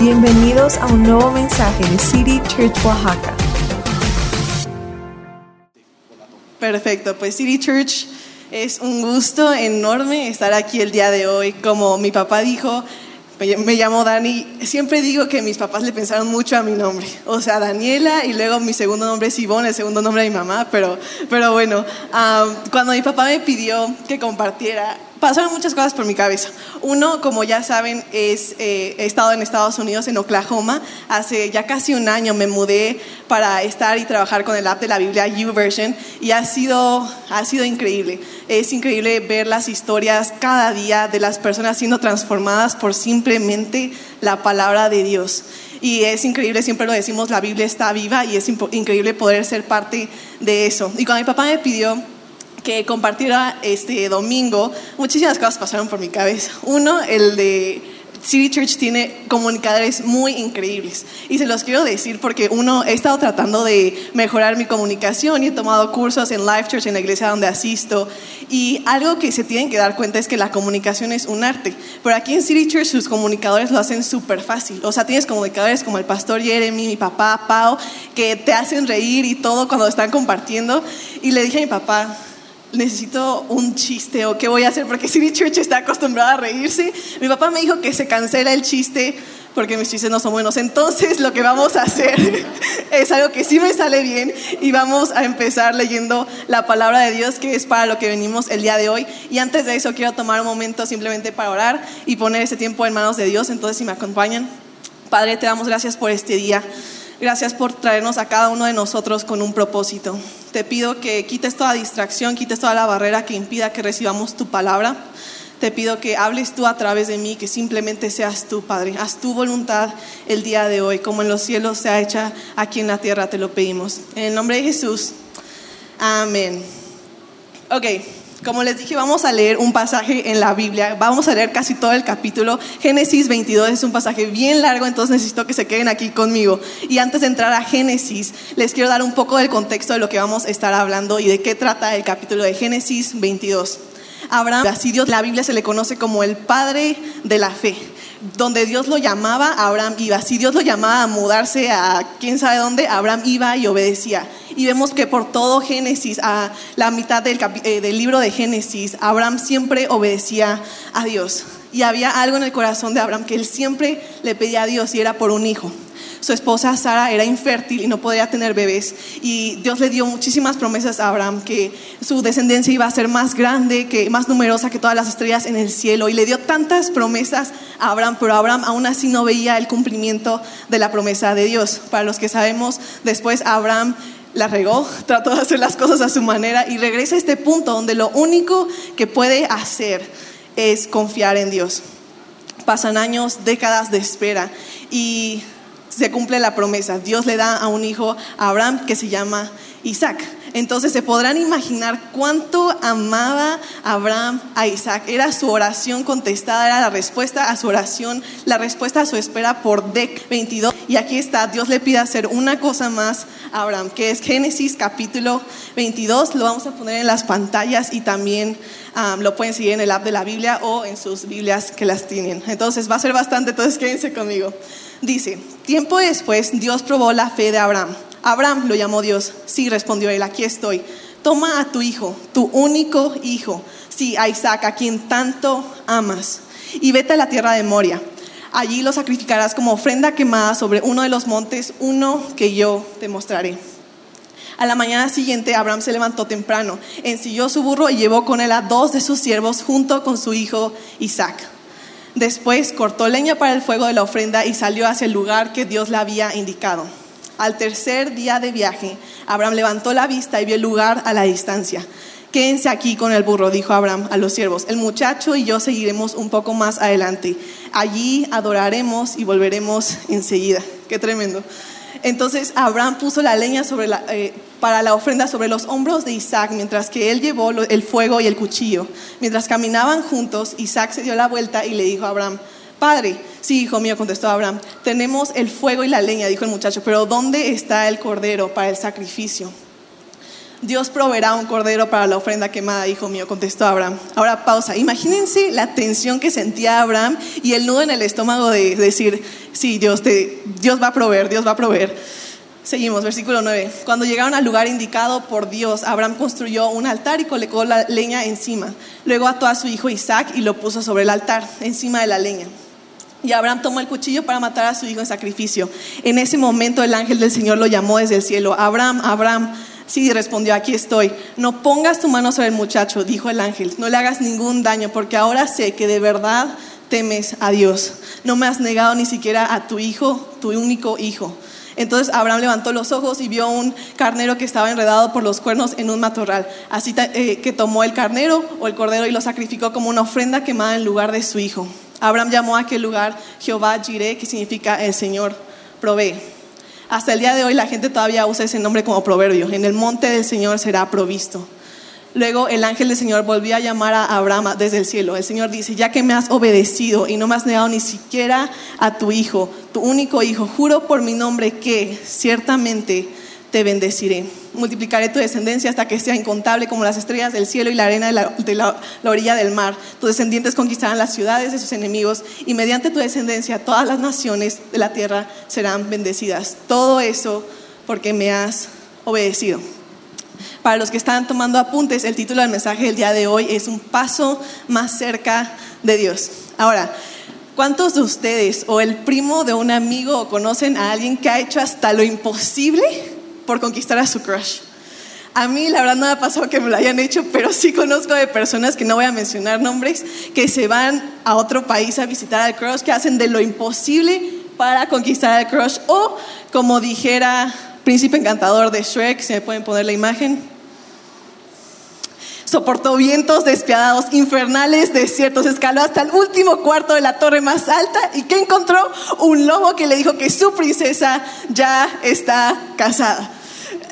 Bienvenidos a un nuevo mensaje de City Church Oaxaca. Perfecto, pues City Church es un gusto enorme estar aquí el día de hoy. Como mi papá dijo, me- llamo Dani. Siempre digo que mis papás le pensaron mucho a mi nombre. O sea, Daniela y luego mi segundo nombre es Ivonne, el segundo nombre de mi mamá. Pero, pero bueno, am, cuando mi papá me pidió que compartiera, pasaron muchas cosas por mi cabeza. Uno, como ya saben, es, eh, he estado en Estados Unidos, en Oklahoma. Hace ya casi un año me mudé para estar y trabajar con el app de la Biblia YouVersion y ha sido, ha sido increíble. Es increíble ver las historias cada día de las personas siendo transformadas por simplemente la palabra de Dios. Y es increíble, siempre lo decimos, la Biblia está viva y es increíble poder ser parte de eso. Y cuando mi papá me pidió que compartiera este domingo, muchísimas cosas pasaron por mi cabeza. Uno, el de City Church tiene comunicadores muy increíbles. Y se los quiero decir porque uno, he estado tratando de mejorar mi comunicación y he tomado cursos en Life Church, en la iglesia donde asisto. Y algo que se tienen que dar cuenta es que la comunicación es un arte, pero aquí en City Church sus comunicadores lo hacen súper fácil, o sea, tienes comunicadores como el pastor Jeremy, mi papá, Pau, que te hacen reír y todo cuando están compartiendo. Y le dije a mi papá, necesito un chiste o qué voy a hacer porque City Church está acostumbrada a reírse. Mi papá me dijo que se cancela el chiste porque mis chistes no son buenos. Entonces lo que vamos a hacer es algo que sí me sale bien y vamos a empezar leyendo la palabra de Dios que es para lo que venimos el día de hoy. Y antes de eso quiero tomar un momento simplemente para orar y poner este tiempo en manos de Dios. Entonces si me acompañan, Padre, te damos gracias por este día. Gracias por traernos a cada uno de nosotros con un propósito. Te pido que quites toda distracción, quites toda la barrera que impida que recibamos tu palabra. Te pido que hables tú a través de mí, que simplemente seas tú, Padre. Haz tu voluntad el día de hoy, como en los cielos se ha hecha aquí en la tierra, te lo pedimos. En el nombre de Jesús. Amén. Ok, como les dije, vamos a leer un pasaje en la Biblia. Vamos a leer casi todo el capítulo. Génesis 22 es un pasaje bien largo, entonces necesito que se queden aquí conmigo. Y antes de entrar a Génesis, les quiero dar un poco del contexto de lo que vamos a estar hablando y de qué trata el capítulo de Génesis 22. Abraham, así Dios, la Biblia se le conoce como el padre de la fe. Donde Dios lo llamaba, Abraham iba. Si Dios lo llamaba a mudarse a quién sabe dónde, Abraham iba y obedecía. Y vemos que por todo Génesis, a la mitad del, eh, del libro de Génesis, Abraham siempre obedecía a Dios. Y había algo en el corazón de Abraham que él siempre le pedía a Dios y era por un hijo. Su esposa Sara era infértil y no podía tener bebés. Y Dios le dio muchísimas promesas a Abraham que su descendencia iba a ser más grande, que más numerosa que todas las estrellas en el cielo. Y le dio tantas promesas a Abraham, pero Abraham aún así no veía el cumplimiento de la promesa de Dios. Para los que sabemos, después Abraham la regó, trató de hacer las cosas a su manera y regresa a este punto donde lo único que puede hacer es confiar en Dios. Pasan años, décadas de espera y se cumple la promesa. Dios le da a un hijo a Abraham que se llama Isaac. Entonces se podrán imaginar cuánto amaba Abraham a Isaac. Era su oración contestada, era la respuesta a su oración, la respuesta a su espera por DEC 22. Y aquí está, Dios le pide hacer una cosa más a Abraham, que es Génesis capítulo 22. Lo vamos a poner en las pantallas y también um, lo pueden seguir en el app de la Biblia o en sus Biblias que las tienen. Entonces va a ser bastante, entonces quédense conmigo. Dice, tiempo después Dios probó la fe de Abraham. Abraham lo llamó Dios. Sí, respondió él, aquí estoy. Toma a tu hijo, tu único hijo, sí, a Isaac, a quien tanto amas, y vete a la tierra de Moria. Allí lo sacrificarás como ofrenda quemada sobre uno de los montes, uno que yo te mostraré. A la mañana siguiente, Abraham se levantó temprano, ensilló su burro y llevó con él a dos de sus siervos junto con su hijo Isaac. Después cortó leña para el fuego de la ofrenda y salió hacia el lugar que Dios le había indicado. Al tercer día de viaje, Abraham levantó la vista y vio el lugar a la distancia. Quédense aquí con el burro, dijo Abraham a los siervos. El muchacho y yo seguiremos un poco más adelante. Allí adoraremos y volveremos enseguida. Qué tremendo. Entonces Abraham puso la leña eh, para la ofrenda sobre los hombros de Isaac, mientras que él llevó el fuego y el cuchillo. Mientras caminaban juntos, Isaac se dio la vuelta y le dijo a Abraham, Padre, sí, hijo mío, contestó Abraham, tenemos el fuego y la leña, dijo el muchacho, pero ¿dónde está el cordero para el sacrificio? Dios proveerá un cordero para la ofrenda quemada, hijo mío, contestó Abraham. Ahora pausa. Imagínense la tensión que sentía Abraham y el nudo en el estómago de decir, sí, Dios, te, Dios va a proveer, Dios va a proveer. Seguimos, versículo 9. Cuando llegaron al lugar indicado por Dios, Abraham construyó un altar y colocó la leña encima. Luego ató a su hijo Isaac y lo puso sobre el altar, encima de la leña. Y Abraham tomó el cuchillo para matar a su hijo en sacrificio. En ese momento el ángel del Señor lo llamó desde el cielo, Abraham, Abraham. Sí, respondió, aquí estoy. No pongas tu mano sobre el muchacho, dijo el ángel. No le hagas ningún daño, porque ahora sé que de verdad temes a Dios. No me has negado ni siquiera a tu hijo, tu único hijo. Entonces Abraham levantó los ojos y vio un carnero que estaba enredado por los cuernos en un matorral. Así eh, que tomó el carnero o el cordero y lo sacrificó como una ofrenda quemada en lugar de su hijo. Abraham llamó a aquel lugar Jehová Jireh, que significa el Señor provee. Hasta el día de hoy la gente todavía usa ese nombre como proverbio. En el monte del Señor será provisto. Luego el ángel del Señor volvió a llamar a Abraham desde el cielo. El Señor dice, ya que me has obedecido y no me has negado ni siquiera a tu hijo, tu único hijo, juro por mi nombre que ciertamente te bendeciré. Multiplicaré tu descendencia hasta que sea incontable como las estrellas del cielo y la arena de la, orilla del mar. Tus descendientes conquistarán las ciudades de sus enemigos y mediante tu descendencia todas las naciones de la tierra serán bendecidas. Todo eso porque me has obedecido. Para los que están tomando apuntes, el título del mensaje del día de hoy es Un paso más cerca de Dios. Ahora, ¿cuántos de ustedes o el primo de un amigo conocen a alguien que ha hecho hasta lo imposible por conquistar a su crush? A mí la verdad no me ha pasado que me lo hayan hecho, pero sí conozco de personas que no voy a mencionar nombres, que se van a otro país a visitar al crush, que hacen de lo imposible para conquistar al crush o como dijera príncipe encantador de Shrek, si me pueden poner la imagen. Soportó vientos despiadados, infernales, desiertos, escaló hasta el último cuarto de la torre más alta y que encontró un lobo que le dijo que su princesa ya está casada.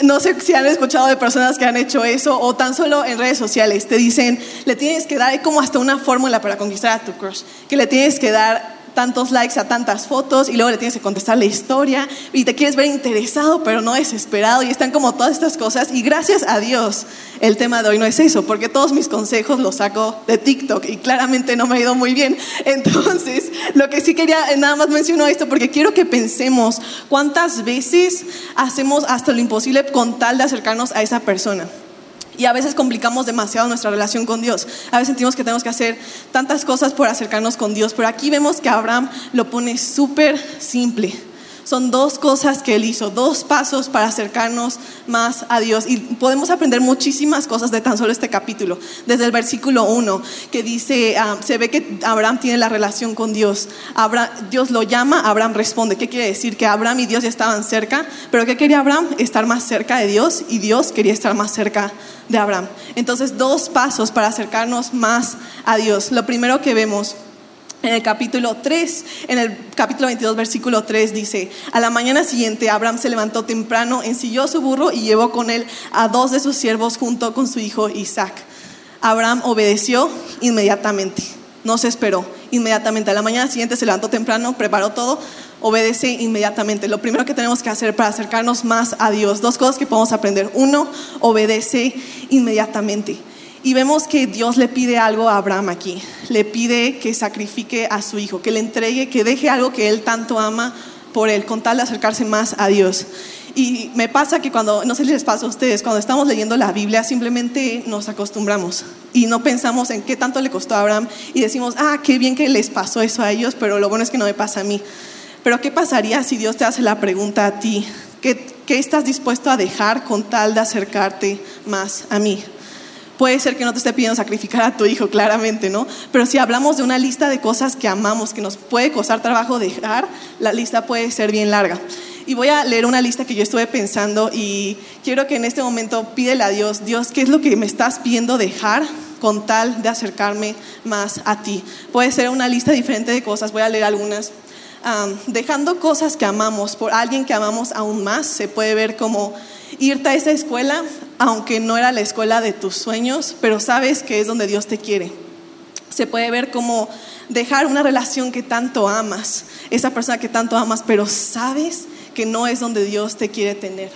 No sé si han escuchado de personas que han hecho eso o tan solo en redes sociales. Te dicen, le tienes que dar como hasta una fórmula para conquistar a tu crush, que le tienes que dar tantos likes a tantas fotos y luego le tienes que contestar la historia y te quieres ver interesado pero no desesperado y están como todas estas cosas y gracias a Dios el tema de hoy no es eso porque todos mis consejos los saco de TikTok y claramente no me ha ido muy bien. Entonces, lo que sí quería, eh, nada más menciono esto porque quiero que pensemos cuántas veces hacemos hasta lo imposible con tal de acercarnos a esa persona. Y a veces complicamos demasiado nuestra relación con Dios. A veces sentimos que tenemos que hacer tantas cosas por acercarnos con Dios. Pero aquí vemos que Abraham lo pone súper simple. Son dos cosas que él hizo, dos pasos para acercarnos más a Dios. Y podemos aprender muchísimas cosas de tan solo este capítulo. Desde el versículo 1, que dice, ah, se ve que Abraham tiene la relación con Dios. Dios lo llama, Abraham responde. ¿Qué quiere decir? Que Abraham y Dios ya estaban cerca. Pero ¿qué quería Abraham? Estar más cerca de Dios y Dios quería estar más cerca de Abraham. Entonces, dos pasos para acercarnos más a Dios. Lo primero que vemos en el capítulo 3, en el capítulo 22, versículo 3 dice, a la mañana siguiente Abraham se levantó temprano, ensilló su burro y llevó con él a dos de sus siervos junto con su hijo Isaac. Abraham obedeció inmediatamente, no se esperó, inmediatamente. A la mañana siguiente se levantó temprano, preparó todo, obedece inmediatamente. Lo primero que tenemos que hacer para acercarnos más a Dios, dos cosas que podemos aprender. Uno, obedece inmediatamente. Y vemos que Dios le pide algo a Abraham aquí. Le pide que sacrifique a su hijo, que le entregue, que deje algo que él tanto ama por él, con tal de acercarse más a Dios. Y me pasa que cuando, no sé si les pasa a ustedes, cuando estamos leyendo la Biblia simplemente nos acostumbramos y no pensamos en qué tanto le costó a Abraham y decimos, ah, qué bien que les pasó eso a ellos, pero lo bueno es que no me pasa a mí. Pero ¿qué pasaría si Dios te hace la pregunta a ti? ¿Qué, qué estás dispuesto a dejar con tal de acercarte más a mí? Puede ser que no te esté pidiendo sacrificar a tu hijo, claramente, ¿no? Pero si hablamos de una lista de cosas que amamos, que nos puede costar trabajo dejar, la lista puede ser bien larga. Y voy a leer una lista que yo estuve pensando y quiero que en este momento pídele a Dios, Dios, ¿qué es lo que me estás pidiendo dejar con tal de acercarme más a ti? Puede ser una lista diferente de cosas, voy a leer algunas. dejando cosas que amamos por alguien que amamos aún más, se puede ver como irte a esa escuela, aunque no era la escuela de tus sueños, pero sabes que es donde Dios te quiere. Se puede ver como dejar una relación que tanto amas, esa persona que tanto amas, pero sabes que no es donde Dios te quiere tener.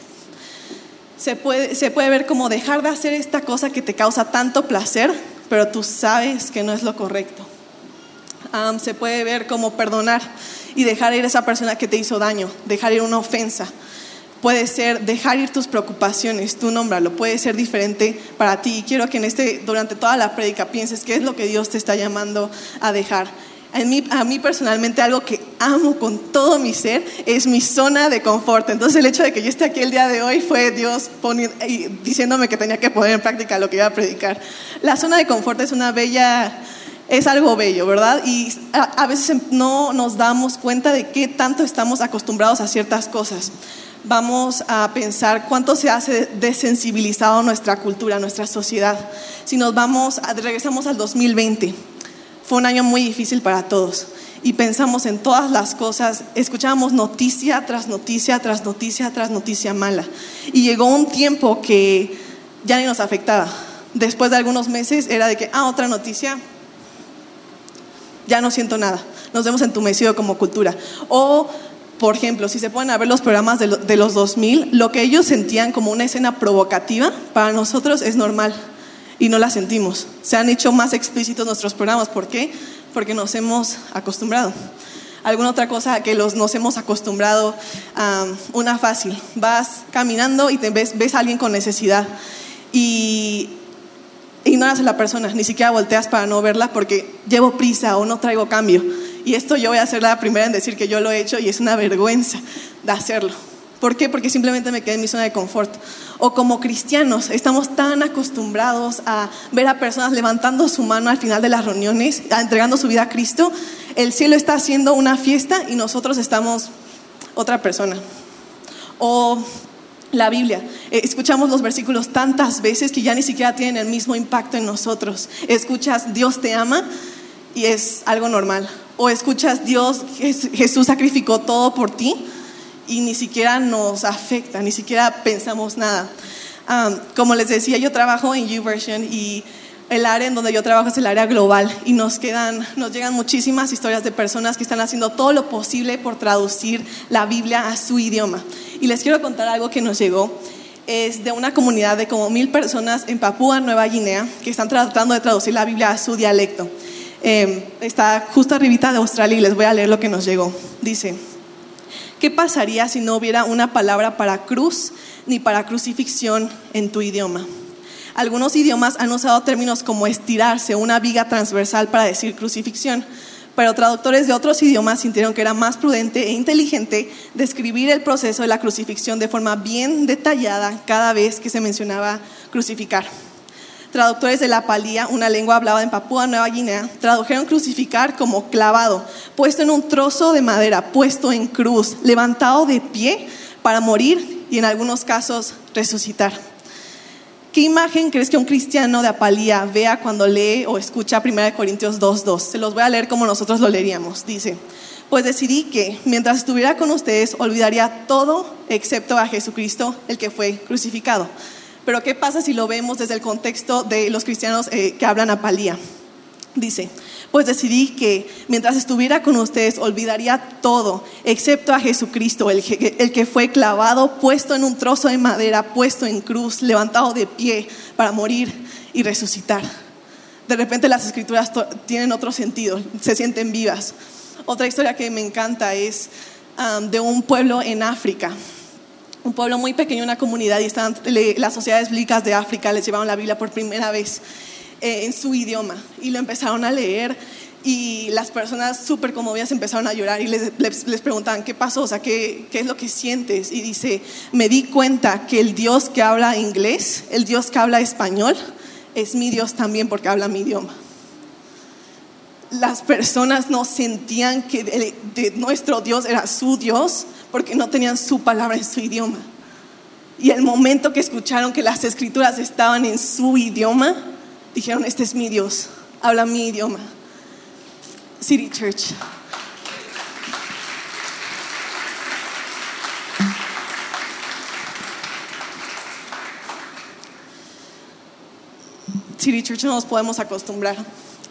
se puede, se puede ver como dejar de hacer esta cosa que te causa tanto placer, pero tú sabes que no es lo correcto. Se puede ver como perdonar y dejar ir a esa persona que te hizo daño, dejar ir una ofensa. Puede ser dejar ir tus preocupaciones, tú nómbralo, puede ser diferente para ti. Y quiero que en este, durante toda la prédica pienses qué es lo que Dios te está llamando a dejar. A mí, personalmente algo que amo con todo mi ser es mi zona de confort. Entonces el hecho de que yo esté aquí el día de hoy fue Dios poni- y diciéndome que tenía que poner en práctica lo que iba a predicar. La zona de confort es una bella, es algo bello, ¿verdad? Y a, a veces no nos damos cuenta de qué tanto estamos acostumbrados a ciertas cosas. Vamos a pensar cuánto se hace desensibilizado nuestra cultura, nuestra sociedad. Si nos vamos, regresamos al 2020 fue un año muy difícil para todos y pensamos en todas las cosas, escuchábamos noticia tras noticia, tras noticia, tras noticia mala. Y llegó un tiempo que ya ni nos afectaba. Después de algunos meses era de que, ah, otra noticia, ya no siento nada. Nos hemos entumecido como cultura. O, por ejemplo, si se a ver los programas de, lo- de los 2000, lo que ellos sentían como una escena provocativa, para nosotros es normal y no la sentimos. Se han hecho más explícitos nuestros programas. ¿Por qué? Porque nos hemos acostumbrado. Alguna otra cosa que los, nos hemos acostumbrado, a una fácil. Vas caminando y te ves, ves a alguien con necesidad y ignoras a la persona, ni siquiera volteas para no verla porque llevo prisa o no traigo cambio. Y esto yo voy a ser la primera en decir que yo lo he hecho y es una vergüenza de hacerlo. ¿Por qué? Porque simplemente me quedé en mi zona de confort. O como cristianos, estamos tan acostumbrados a ver a personas levantando su mano al final de las reuniones, entregando su vida a Cristo. El cielo está haciendo una fiesta y nosotros estamos otra persona. O la Biblia. Eh, Escuchamos los versículos tantas veces que ya ni siquiera tienen el mismo impacto en nosotros. Escuchas Dios te ama y es algo normal. O escuchas Dios, Jes- Jesús sacrificó todo por ti y ni siquiera nos afecta, ni siquiera pensamos nada. Como les decía, yo trabajo en YouVersion y el área en donde yo trabajo es el área global y nos quedan, nos llegan muchísimas historias de personas que están haciendo todo lo posible por traducir la Biblia a su idioma. Y les quiero contar algo que nos llegó. Es de una comunidad de como mil personas en Papúa Nueva Guinea que están tratando de traducir la Biblia a su dialecto. Eh, está justo arribita de Australia y les voy a leer lo que nos llegó. Dice, ¿qué pasaría si no hubiera una palabra para cruz ni para crucifixión en tu idioma? Algunos idiomas han usado términos como estirarse, una viga transversal para decir crucifixión, pero traductores de otros idiomas sintieron que era más prudente e inteligente describir el proceso de la crucifixión de forma bien detallada cada vez que se mencionaba crucificar. Traductores de la palía, una lengua hablada en Papúa Nueva Guinea, tradujeron crucificar como clavado, puesto en un trozo de madera, puesto en cruz, levantado de pie para morir y en algunos casos resucitar. ¿Qué imagen crees que un cristiano de Apalía vea cuando lee o escucha 1 Corintios 2.2? Se los voy a leer como nosotros lo leeríamos. Dice, pues decidí que mientras estuviera con ustedes olvidaría todo excepto a Jesucristo, el que fue crucificado. Pero ¿qué pasa si lo vemos desde el contexto de los cristianos eh, que hablan Apalía? Dice, pues decidí que mientras estuviera con ustedes olvidaría todo, excepto a Jesucristo, el, que- fue clavado, puesto en un trozo de madera, puesto en cruz, levantado de pie para morir y resucitar. De repente las escrituras tienen otro sentido, se sienten vivas. Otra historia que me encanta es de un pueblo en África un pueblo muy pequeño, una comunidad, y estaban, las sociedades bíblicas de África les llevaron la Biblia por primera vez eh, en su idioma y lo empezaron a leer y las personas súper conmovidas empezaron a llorar y les, les, preguntaban, ¿qué pasó? O sea, ¿qué, ¿qué es lo que sientes? Y dice, me di cuenta que el Dios que habla inglés, el Dios que habla español, es mi Dios también porque habla mi idioma las personas no sentían que de nuestro Dios era su Dios porque no tenían su palabra en su idioma. Y el momento que escucharon que las escrituras estaban en su idioma, dijeron, este es mi Dios, habla mi idioma. City Church. City Church no nos podemos acostumbrar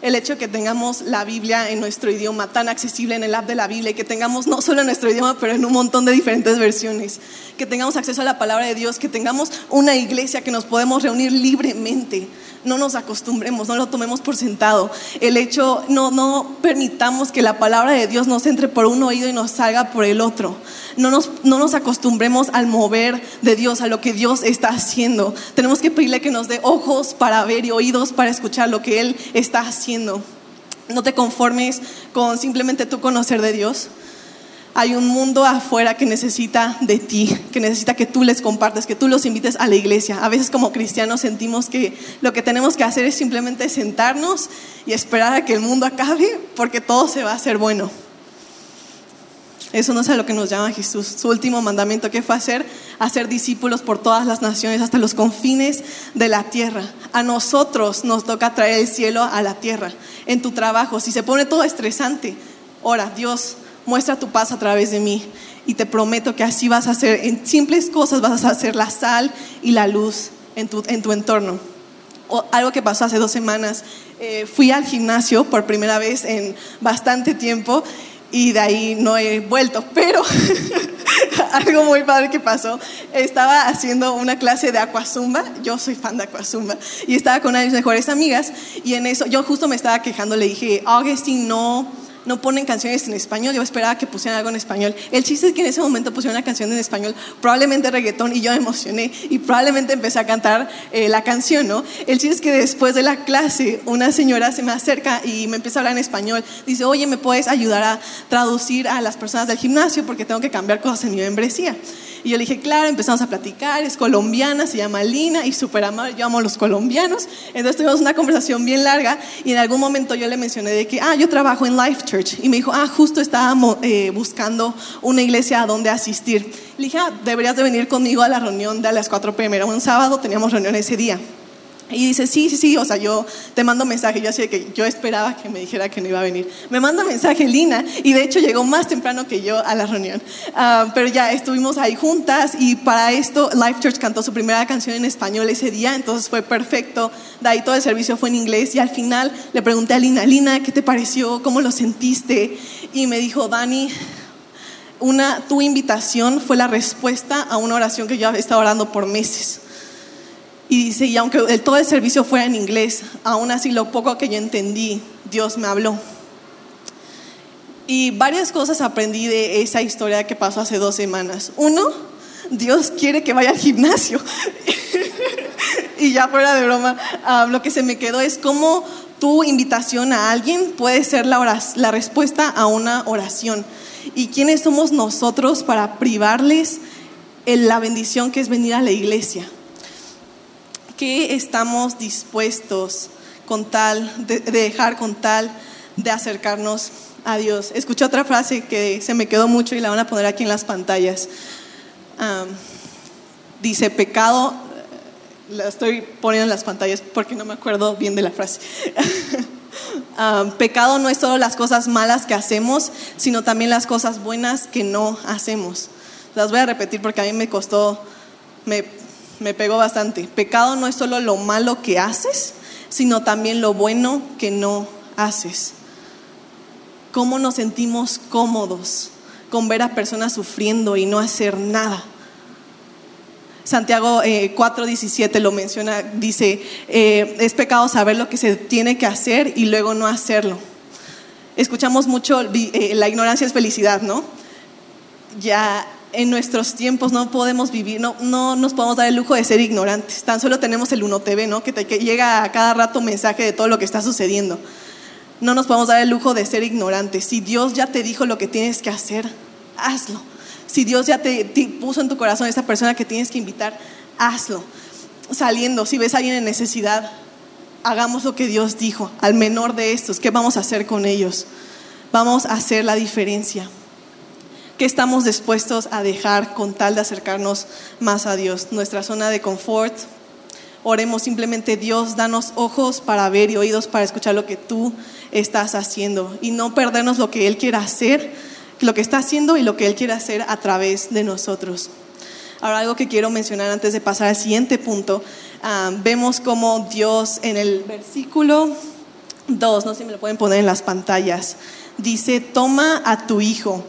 el hecho de que tengamos la Biblia en nuestro idioma tan accesible en el app de la Biblia y que tengamos no solo en nuestro idioma, pero en un montón de diferentes versiones, que tengamos acceso a la palabra de Dios, que tengamos una iglesia que nos podemos reunir libremente. No nos acostumbremos, no lo tomemos por sentado. El hecho, no, no permitamos que la palabra de Dios nos entre por un oído y nos salga por el otro. No nos, no nos acostumbremos al mover de Dios, a lo que Dios está haciendo. Tenemos que pedirle que nos dé ojos para ver y oídos para escuchar lo que Él está haciendo. No te conformes con simplemente tú conocer de Dios. Hay un mundo afuera que necesita de ti, que necesita que tú les compartas, que tú los invites a la iglesia. A veces como cristianos sentimos que lo que tenemos que hacer es simplemente sentarnos y esperar a que el mundo acabe porque todo se va a hacer bueno. Eso no es a lo que nos llama Jesús. Su último mandamiento que fue hacer, hacer discípulos por todas las naciones hasta los confines de la tierra. A nosotros nos toca traer el cielo a la tierra. En tu trabajo, si se pone todo estresante, ora, Dios, muestra tu paz a través de mí. Y te prometo que así vas a hacer, en simples cosas vas a hacer la sal y la luz en tu, en tu entorno. O algo que pasó hace dos semanas, eh, fui al gimnasio por primera vez en bastante tiempo y de ahí no he vuelto, pero algo muy padre que pasó, estaba haciendo una clase de aquazumba, yo soy fan de aquazumba, y estaba con una de mis mejores amigas, y en eso yo justo me estaba quejando, le dije, Augustine, no no ponen canciones en español, yo esperaba que pusieran algo en español. El chiste es que en ese momento pusieron una canción en español, probablemente reggaetón, y yo me emocioné y probablemente empecé a cantar eh, la canción, ¿no? El chiste es que después de la clase, una señora se me acerca y me empieza a hablar en español. Dice, oye, ¿me puedes ayudar a traducir a las personas del gimnasio porque tengo que cambiar cosas en mi membresía? Y yo le dije, claro, empezamos a platicar, es colombiana, se llama Lina y súper amable, yo amo a los colombianos. Entonces tuvimos una conversación bien larga y en algún momento yo le mencioné de que, ah, yo trabajo en Life Y me dijo, ah, justo estábamos eh, buscando una iglesia a donde asistir. Le dije, ah, deberías de venir conmigo a la reunión de las 4 pm. Era un sábado, teníamos reunión ese día. Y dice, sí, sí, sí, o sea, yo te mando mensaje. Yo así que yo esperaba que me dijera que no iba a venir. Me manda mensaje Lina y de hecho llegó más temprano que yo a la reunión. Ah, pero ya estuvimos ahí juntas y para esto Life Church cantó su primera canción en español ese día, entonces fue perfecto. De ahí todo el servicio fue en inglés y al final le pregunté a Lina, Lina, ¿qué te pareció? ¿Cómo lo sentiste? Y me dijo, Dani, una, tu invitación fue la respuesta a una oración que yo estado orando por meses. Y dice, y aunque todo el servicio fuera en inglés, aún así lo poco que yo entendí, Dios me habló. Y varias cosas aprendí de esa historia que pasó hace dos semanas. Uno, Dios quiere que vaya al gimnasio. y ya fuera de broma, ah, lo que se me quedó es cómo tu invitación a alguien puede ser la, la respuesta a una oración. ¿Y quiénes somos nosotros para privarles en la bendición que es venir a la iglesia? ¿Qué estamos dispuestos con tal, de, dejar con tal de acercarnos a Dios? Escuché otra frase que se me quedó mucho y la van a poner aquí en las pantallas. dice, pecado, la estoy poniendo en las pantallas porque no me acuerdo bien de la frase. pecado no es solo las cosas malas que hacemos, sino también las cosas buenas que no hacemos. Las voy a repetir porque a mí me costó, me, me pegó bastante. Pecado no es solo lo malo que haces, sino también lo bueno que no haces. ¿Cómo nos sentimos cómodos con ver a personas sufriendo y no hacer nada? Santiago 4:17 eh, lo menciona, dice, eh, es pecado saber lo que se tiene que hacer y luego no hacerlo. Escuchamos mucho, eh, la ignorancia es felicidad, ¿no? Ya en nuestros tiempos no podemos vivir, no, no nos podemos dar el lujo de ser ignorantes. Tan solo tenemos el 1TV, ¿no? Que, te, llega a cada rato mensaje de todo lo que está sucediendo. No nos podemos dar el lujo de ser ignorantes. Si Dios ya te dijo lo que tienes que hacer, hazlo. Si Dios ya te, puso en tu corazón esa persona que tienes que invitar, hazlo. Saliendo, si ves a alguien en necesidad, hagamos lo que Dios dijo. Al menor de estos, ¿qué vamos a hacer con ellos? Vamos a hacer la diferencia. ¿Qué estamos dispuestos a dejar con tal de acercarnos más a Dios? Nuestra zona de confort. Oremos simplemente, Dios, danos ojos para ver y oídos para escuchar lo que tú estás haciendo y no perdernos lo que Él quiere hacer, lo que está haciendo y lo que Él quiere hacer a través de nosotros. Ahora, algo que quiero mencionar antes de pasar al siguiente punto, ah, vemos como Dios en el versículo 2, no sé si me lo pueden poner en las pantallas. Dice, toma a tu hijo,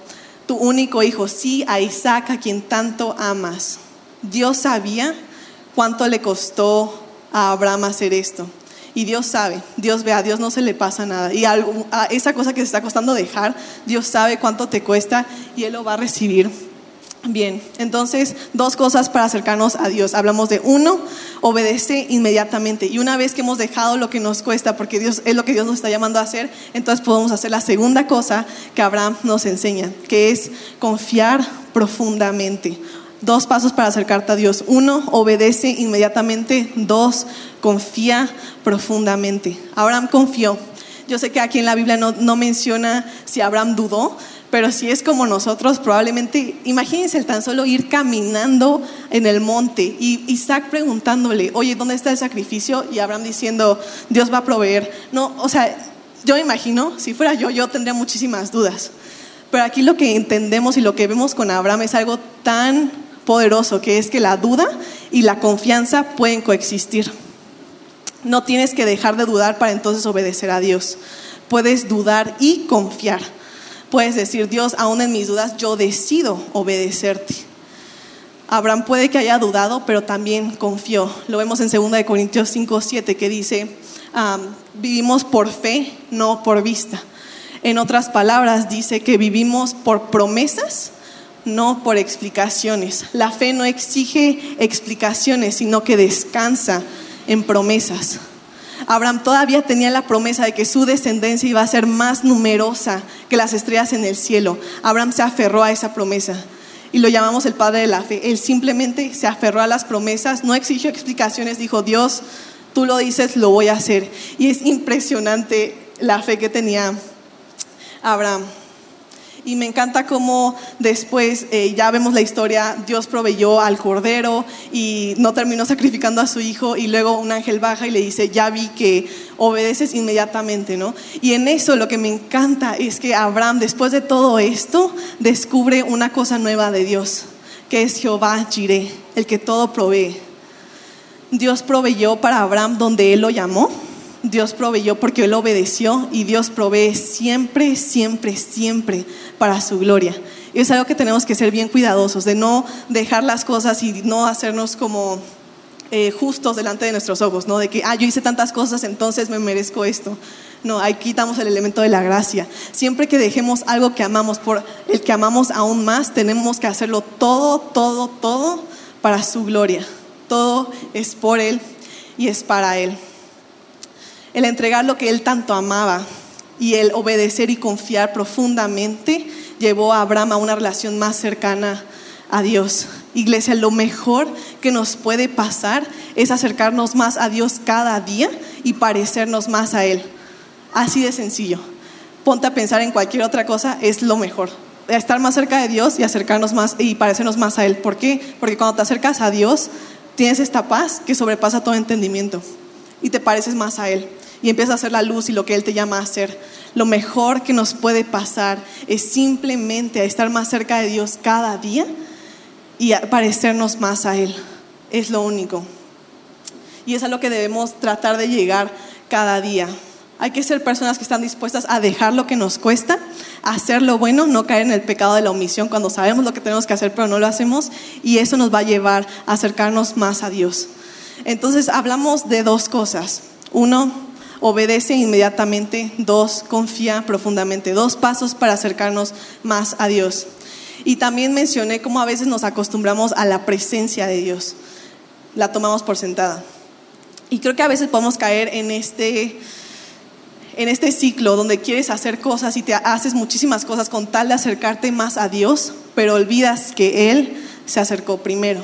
tu único hijo, sí, a Isaac, a quien tanto amas. Dios sabía cuánto le costó a Abraham hacer esto. Y Dios sabe, Dios ve, a Dios no se le pasa nada. Y a esa cosa que se está costando dejar, Dios sabe cuánto te cuesta y Él lo va a recibir. Bien, entonces dos cosas para acercarnos a Dios. Hablamos de uno, obedece inmediatamente. Y una vez que hemos dejado lo que nos cuesta, porque Dios es lo que Dios nos está llamando a hacer, entonces podemos hacer la segunda cosa que Abraham nos enseña, que es confiar profundamente. Dos pasos para acercarte a Dios. Uno, obedece inmediatamente. Dos, confía profundamente. Abraham confió. Yo sé que aquí en la Biblia no, no menciona si Abraham dudó, pero si es como nosotros, probablemente, imagínense tan solo ir caminando en el monte y Isaac preguntándole, oye, ¿dónde está el sacrificio? Y Abraham diciendo, Dios va a proveer. No, o sea, yo imagino, si fuera yo, yo tendría muchísimas dudas. Pero aquí lo que entendemos y lo que vemos con Abraham es algo tan poderoso, que es que la duda y la confianza pueden coexistir. No tienes que dejar de dudar para entonces obedecer a Dios. Puedes dudar y confiar. Puedes decir, Dios, aún en mis dudas, yo decido obedecerte. Abraham puede que haya dudado, pero también confió. Lo vemos en 2 Corintios 5, 7, que dice, vivimos por fe, no por vista. En otras palabras, dice que vivimos por promesas, no por explicaciones. La fe no exige explicaciones, sino que descansa en promesas. Abraham todavía tenía la promesa de que su descendencia iba a ser más numerosa que las estrellas en el cielo. Abraham se aferró a esa promesa y lo llamamos el padre de la fe. Él simplemente se aferró a las promesas, no exigió explicaciones, dijo, Dios, tú lo dices, lo voy a hacer. Y es impresionante la fe que tenía Abraham. Y me encanta cómo después eh, ya vemos la historia, Dios proveyó al cordero y no terminó sacrificando a su hijo y luego un ángel baja y le dice, ya vi que obedeces inmediatamente, ¿no? Y en eso lo que me encanta es que Abraham, después de todo esto, descubre una cosa nueva de Dios, que es Jehová Jireh, el que todo provee. Dios proveyó para Abraham donde él lo llamó Dios proveyó porque Él obedeció y Dios provee siempre, siempre, siempre para su gloria. Y es algo que tenemos que ser bien cuidadosos, de no dejar las cosas y no hacernos como eh, justos delante de nuestros ojos, ¿no? De que, ah, yo hice tantas cosas, entonces me merezco esto. No, ahí quitamos el elemento de la gracia. Siempre que dejemos algo que amamos por el que amamos aún más, tenemos que hacerlo todo, todo, todo para su gloria. Todo es por Él y es para Él el entregar lo que él tanto amaba y el obedecer y confiar profundamente llevó a Abraham a una relación más cercana a Dios. Iglesia, lo mejor que nos puede pasar es acercarnos más a Dios cada día y parecernos más a Él. Así de sencillo. Ponte a pensar en cualquier otra cosa, es lo mejor. Estar más cerca de Dios y acercarnos más y parecernos más a Él. ¿Por qué? Porque cuando te acercas a Dios, tienes esta paz que sobrepasa todo entendimiento y te pareces más a Él y empieza a hacer la luz y lo que Él te llama a hacer. Lo mejor que nos puede pasar es simplemente estar más cerca de Dios cada día y parecernos más a Él. Es lo único. Y es a lo que debemos tratar de llegar cada día. Hay que ser personas que están dispuestas a dejar lo que nos cuesta, hacer lo bueno, no caer en el pecado de la omisión cuando sabemos lo que tenemos que hacer pero no lo hacemos y eso nos va a llevar a acercarnos más a Dios. Entonces hablamos de dos cosas. Uno, obedece inmediatamente. Dos, confía profundamente. Dos pasos para acercarnos más a Dios. Y también mencioné cómo a veces nos acostumbramos a la presencia de Dios. La tomamos por sentada. Y creo que a veces podemos caer en este, en este ciclo donde quieres hacer cosas y te haces muchísimas cosas con tal de acercarte más a Dios, pero olvidas que Él se acercó primero.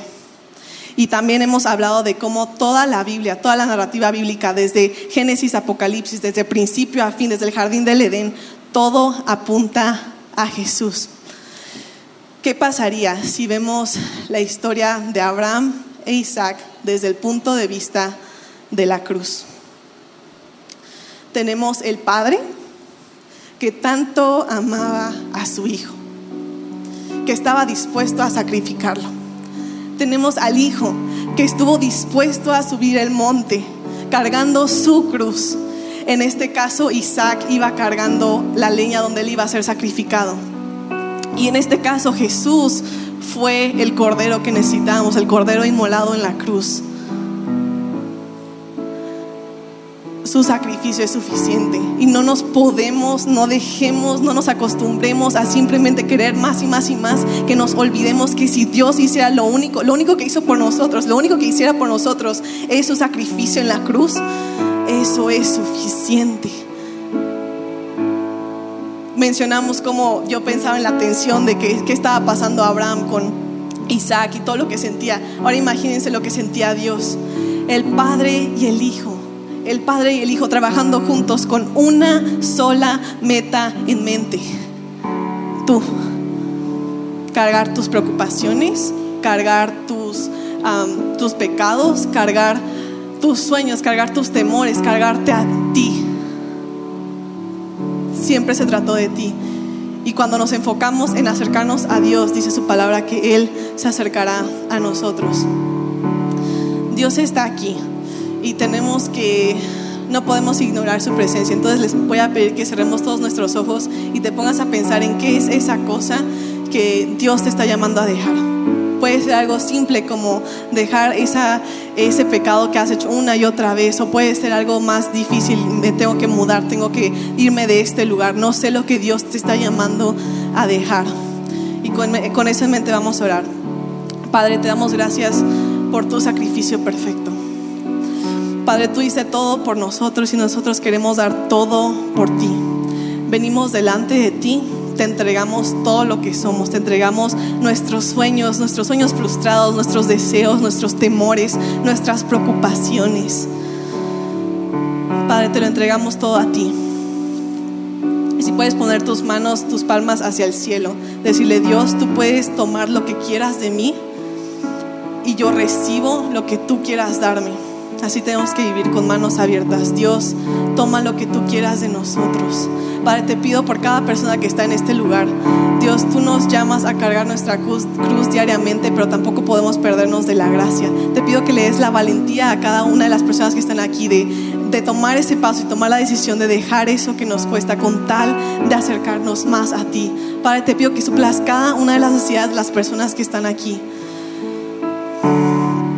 Y también hemos hablado de cómo toda la Biblia, toda la narrativa bíblica, desde Génesis, Apocalipsis, desde principio a fin, desde el jardín del Edén, todo apunta a Jesús. ¿Qué pasaría si vemos la historia de Abraham e Isaac desde el punto de vista de la cruz? Tenemos el Padre que tanto amaba a su Hijo, que estaba dispuesto a sacrificarlo tenemos al Hijo que estuvo dispuesto a subir el monte cargando su cruz. En este caso, Isaac iba cargando la leña donde él iba a ser sacrificado. Y en este caso, Jesús fue el cordero que necesitábamos, el cordero inmolado en la cruz. Su sacrificio es suficiente. Y no nos podemos, no dejemos, no nos acostumbremos a simplemente querer más y más y más, que nos olvidemos que si Dios hiciera lo único, lo único que hizo por nosotros, lo único que hiciera por nosotros es su sacrificio en la cruz, eso es suficiente. Mencionamos como yo pensaba en la tensión de que, que estaba pasando Abraham con Isaac y todo lo que sentía. Ahora imagínense lo que sentía Dios, el Padre y el Hijo el Padre y el Hijo trabajando juntos con una sola meta en mente. Tú, cargar tus preocupaciones, cargar tus, tus pecados, cargar tus sueños, cargar tus temores, cargarte a ti. Siempre se trató de ti. Y cuando nos enfocamos en acercarnos a Dios, dice su palabra que Él se acercará a nosotros. Dios está aquí y tenemos que, no podemos ignorar su presencia. Entonces les voy a pedir que cerremos todos nuestros ojos y te pongas a pensar en qué es esa cosa que Dios te está llamando a dejar. Puede ser algo simple como dejar esa, ese pecado que has hecho una y otra vez, o puede ser algo más difícil, me tengo que mudar, tengo que irme de este lugar, no sé lo que Dios te está llamando a dejar. Y con, con eso en mente vamos a orar. Padre, te damos gracias por tu sacrificio perfecto. Padre, tú hice todo por nosotros y nosotros queremos dar todo por ti. Venimos delante de ti, te entregamos todo lo que somos, te entregamos nuestros sueños, nuestros sueños frustrados, nuestros deseos, nuestros temores, nuestras preocupaciones. Padre, te lo entregamos todo a ti. Y si puedes poner tus manos, tus palmas hacia el cielo, decirle, Dios, tú puedes tomar lo que quieras de mí y yo recibo lo que tú quieras darme. Así tenemos que vivir con manos abiertas. Dios, toma lo que tú quieras de nosotros. Padre, te pido por cada persona que está en este lugar. Dios, tú nos llamas a cargar nuestra cruz, diariamente, pero tampoco podemos perdernos de la gracia. Te pido que le des la valentía a cada una de las personas que están aquí de, de tomar ese paso y tomar la decisión de dejar eso que nos cuesta con tal de acercarnos más a ti. Padre, te pido que suplas cada una de las necesidades de las personas que están aquí.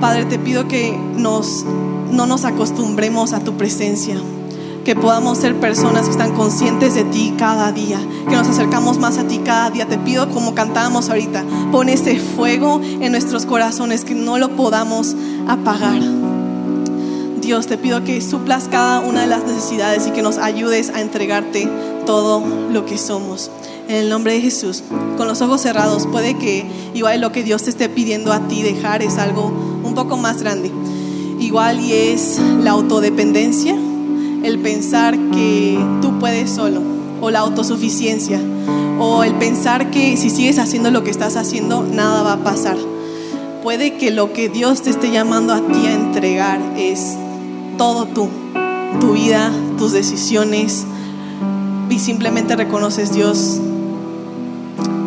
Padre, te pido que nos, no nos acostumbremos a tu presencia, que podamos ser personas que están conscientes de ti cada día, que nos acercamos más a ti cada día. Te pido, como cantábamos ahorita, pon ese fuego en nuestros corazones, que no lo podamos apagar. Dios, te pido que suplas cada una de las necesidades y que nos ayudes a entregarte todo lo que somos. En el nombre de Jesús, con los ojos cerrados, puede que igual lo que Dios te esté pidiendo a ti dejar es algo un poco más grande. Igual y es la autodependencia, el pensar que tú puedes solo, o la autosuficiencia, o el pensar que si sigues haciendo lo que estás haciendo, nada va a pasar. Puede que lo que Dios te esté llamando a ti a entregar es todo tú, tu vida, tus decisiones, y simplemente reconoces, Dios,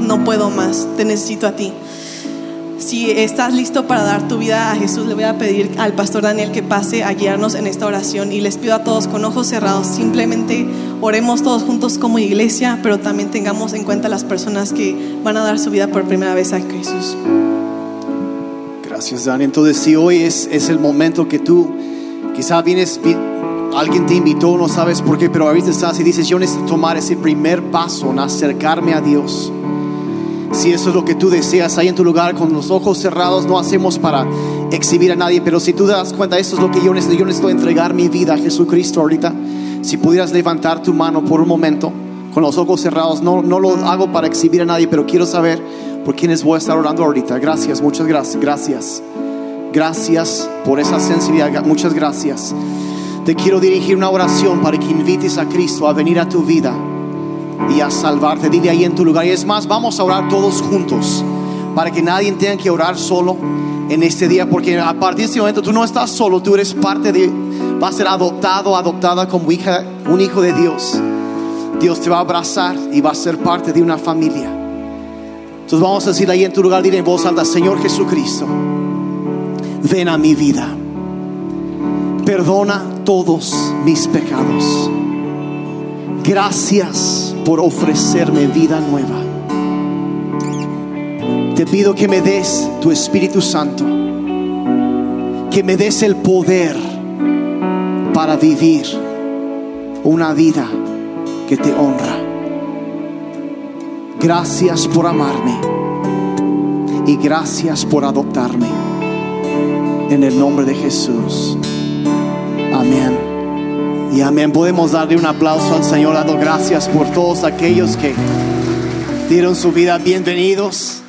no puedo más, te necesito a ti. Si estás listo para dar tu vida a Jesús, le voy a pedir al pastor Daniel que pase a guiarnos en esta oración y les pido a todos con ojos cerrados, simplemente oremos todos juntos como iglesia, pero también tengamos en cuenta las personas que van a dar su vida por primera vez a Jesús. Gracias, Daniel. Entonces, si hoy es, es el momento que tú quizá vienes, alguien te invitó, no sabes por qué, pero ahorita estás y dices, yo necesito tomar ese primer paso en acercarme a Dios si eso es lo que tú deseas ahí en tu lugar con los ojos cerrados, no hacemos para exhibir a nadie, pero si tú das cuenta, eso es lo que yo necesito, yo necesito entregar mi vida a Jesucristo ahorita. Si pudieras levantar tu mano por un momento con los ojos cerrados, no, no lo hago para exhibir a nadie, pero quiero saber por quiénes voy a estar orando ahorita. Gracias, muchas gracias, gracias. Gracias por esa sensibilidad, muchas gracias. Te quiero dirigir una oración para que invites a Cristo a venir a tu vida y a salvarte. Dile ahí en tu lugar. Y es más, vamos a orar todos juntos para que nadie tenga que orar solo en este día, porque a partir de este momento tú no estás solo, tú eres parte de, vas a ser adoptado, adoptada como hija, un hijo de Dios. Dios te va a abrazar y va a ser parte de una familia. Entonces vamos a decir ahí en tu lugar, dile en voz alta, Señor Jesucristo, ven a mi vida Perdona todos mis pecados. Gracias por ofrecerme vida nueva. Te pido que me des tu Espíritu Santo, que me des el poder para vivir una vida que te honra. Gracias por amarme y gracias por adoptarme. En el nombre de Jesús. Amén. Y amén. Podemos darle un aplauso al Señor dando gracias por todos aquellos que dieron su vida. Bienvenidos.